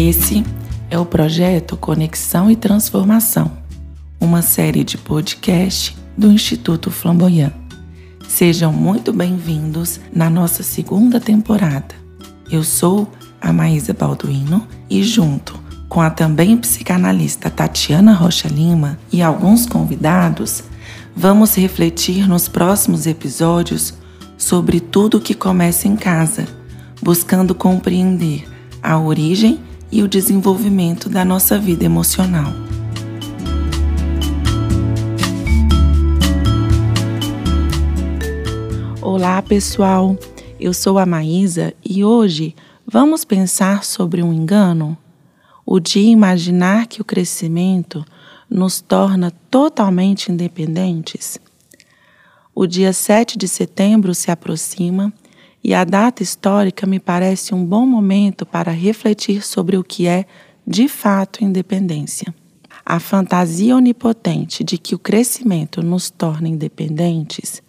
Esse é o projeto Conexão e Transformação, uma série de podcast do Instituto Flamboyant. Sejam muito bem-vindos na nossa segunda temporada. Eu sou a Maísa Balduino e junto com a também psicanalista Tatiana Rocha Lima e alguns convidados, vamos refletir nos próximos episódios sobre tudo que começa em casa, buscando compreender a origem e o desenvolvimento da nossa vida emocional. Olá, pessoal. Eu sou a Maísa e hoje vamos pensar sobre um engano o de imaginar que o crescimento nos torna totalmente independentes? O dia 7 de setembro se aproxima e a data histórica me parece um bom momento para refletir sobre o que é, de fato, independência. A fantasia onipotente de que o crescimento nos torna independentes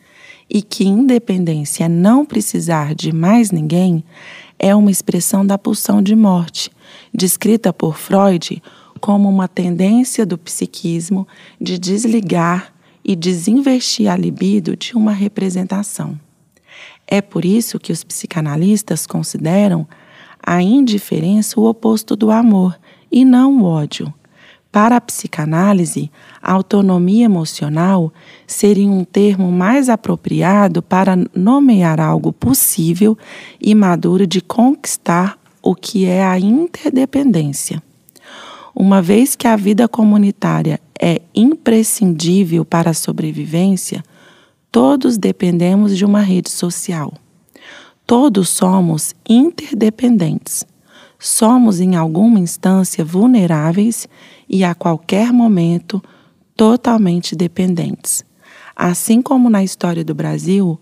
e que independência é não precisar de mais ninguém é uma expressão da pulsão de morte, descrita por Freud como uma tendência do psiquismo de desligar e desinvestir a libido de uma representação. É por isso que os psicanalistas consideram a indiferença o oposto do amor e não o ódio. Para a psicanálise, a autonomia emocional seria um termo mais apropriado para nomear algo possível e maduro de conquistar o que é a interdependência. Uma vez que a vida comunitária é imprescindível para a sobrevivência, todos dependemos de uma rede social. Todos somos interdependentes. Somos, em alguma instância, vulneráveis e, a qualquer momento, totalmente dependentes. Assim como na história do Brasil,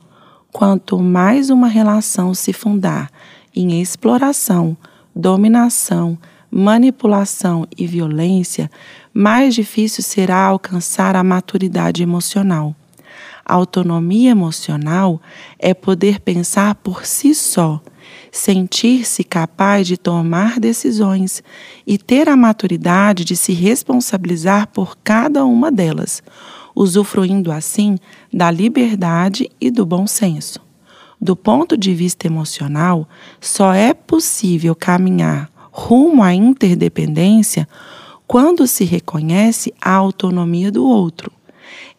quanto mais uma relação se fundar em exploração, dominação, manipulação e violência, mais difícil será alcançar a maturidade emocional. Autonomia emocional é poder pensar por si só, sentir-se capaz de tomar decisões e ter a maturidade de se responsabilizar por cada uma delas, usufruindo assim da liberdade e do bom senso. Do ponto de vista emocional, só é possível caminhar rumo à interdependência quando se reconhece a autonomia do outro.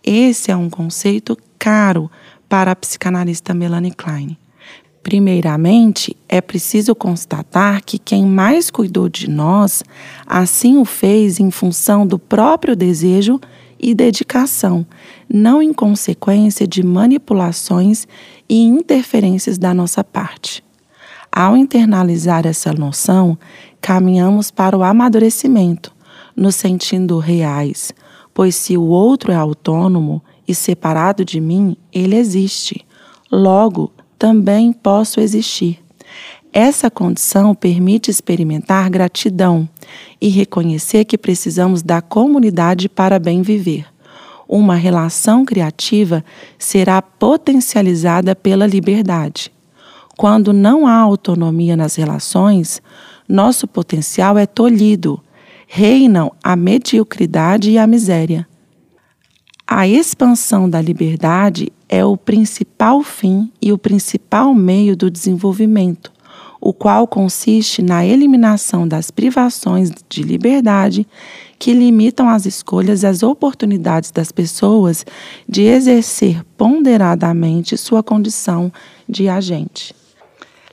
Esse é um conceito caro para a psicanalista Melanie Klein. Primeiramente, é preciso constatar que quem mais cuidou de nós, assim o fez em função do próprio desejo e dedicação, não em consequência de manipulações e interferências da nossa parte. Ao internalizar essa noção, caminhamos para o amadurecimento, nos sentindo reais, pois se o outro é autônomo e separado de mim, ele existe. Logo, também posso existir. Essa condição permite experimentar gratidão e reconhecer que precisamos da comunidade para bem viver. Uma relação criativa será potencializada pela liberdade. Quando não há autonomia nas relações, nosso potencial é tolhido, reinam a mediocridade e a miséria. A expansão da liberdade é o principal fim e o principal meio do desenvolvimento o qual consiste na eliminação das privações de liberdade que limitam as escolhas e as oportunidades das pessoas de exercer ponderadamente sua condição de agente.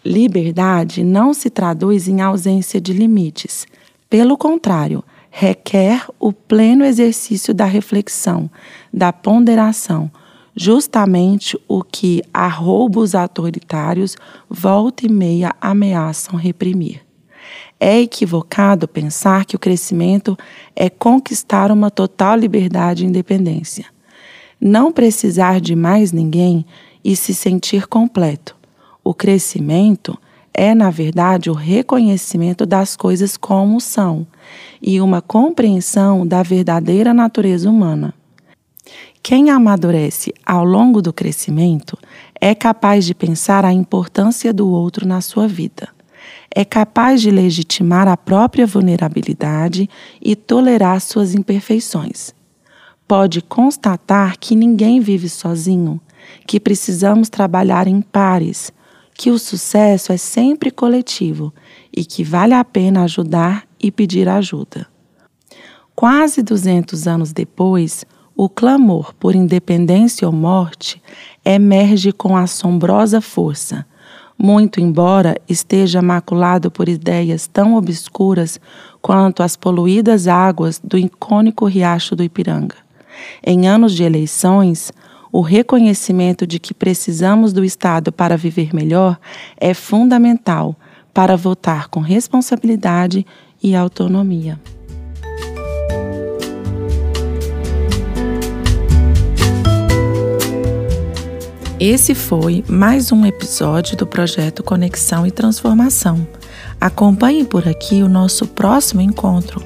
Liberdade não se traduz em ausência de limites. Pelo contrário, requer o pleno exercício da reflexão, da ponderação, justamente o que arroubos autoritários volta e meia ameaçam reprimir. É equivocado pensar que o crescimento é conquistar uma total liberdade e independência. Não precisar de mais ninguém e se sentir completo. O crescimento é, na verdade, o reconhecimento das coisas como são e uma compreensão da verdadeira natureza humana. Quem amadurece ao longo do crescimento é capaz de pensar a importância do outro na sua vida. é capaz de legitimar a própria vulnerabilidade e tolerar suas imperfeições. Pode constatar que ninguém vive sozinho, que precisamos trabalhar em pares, que o sucesso é sempre coletivo e que vale a pena ajudar e pedir ajuda. Quase 200 anos depois, o clamor por independência ou morte emerge com assombrosa força muito embora esteja maculado por ideias tão obscuras quanto as poluídas águas do icônico riacho do Ipiranga. Em anos de eleições, o reconhecimento de que precisamos do Estado para viver melhor é fundamental para votar com responsabilidade e autonomia. Esse foi mais um episódio do projeto Conexão e Transformação. Acompanhe por aqui o nosso próximo encontro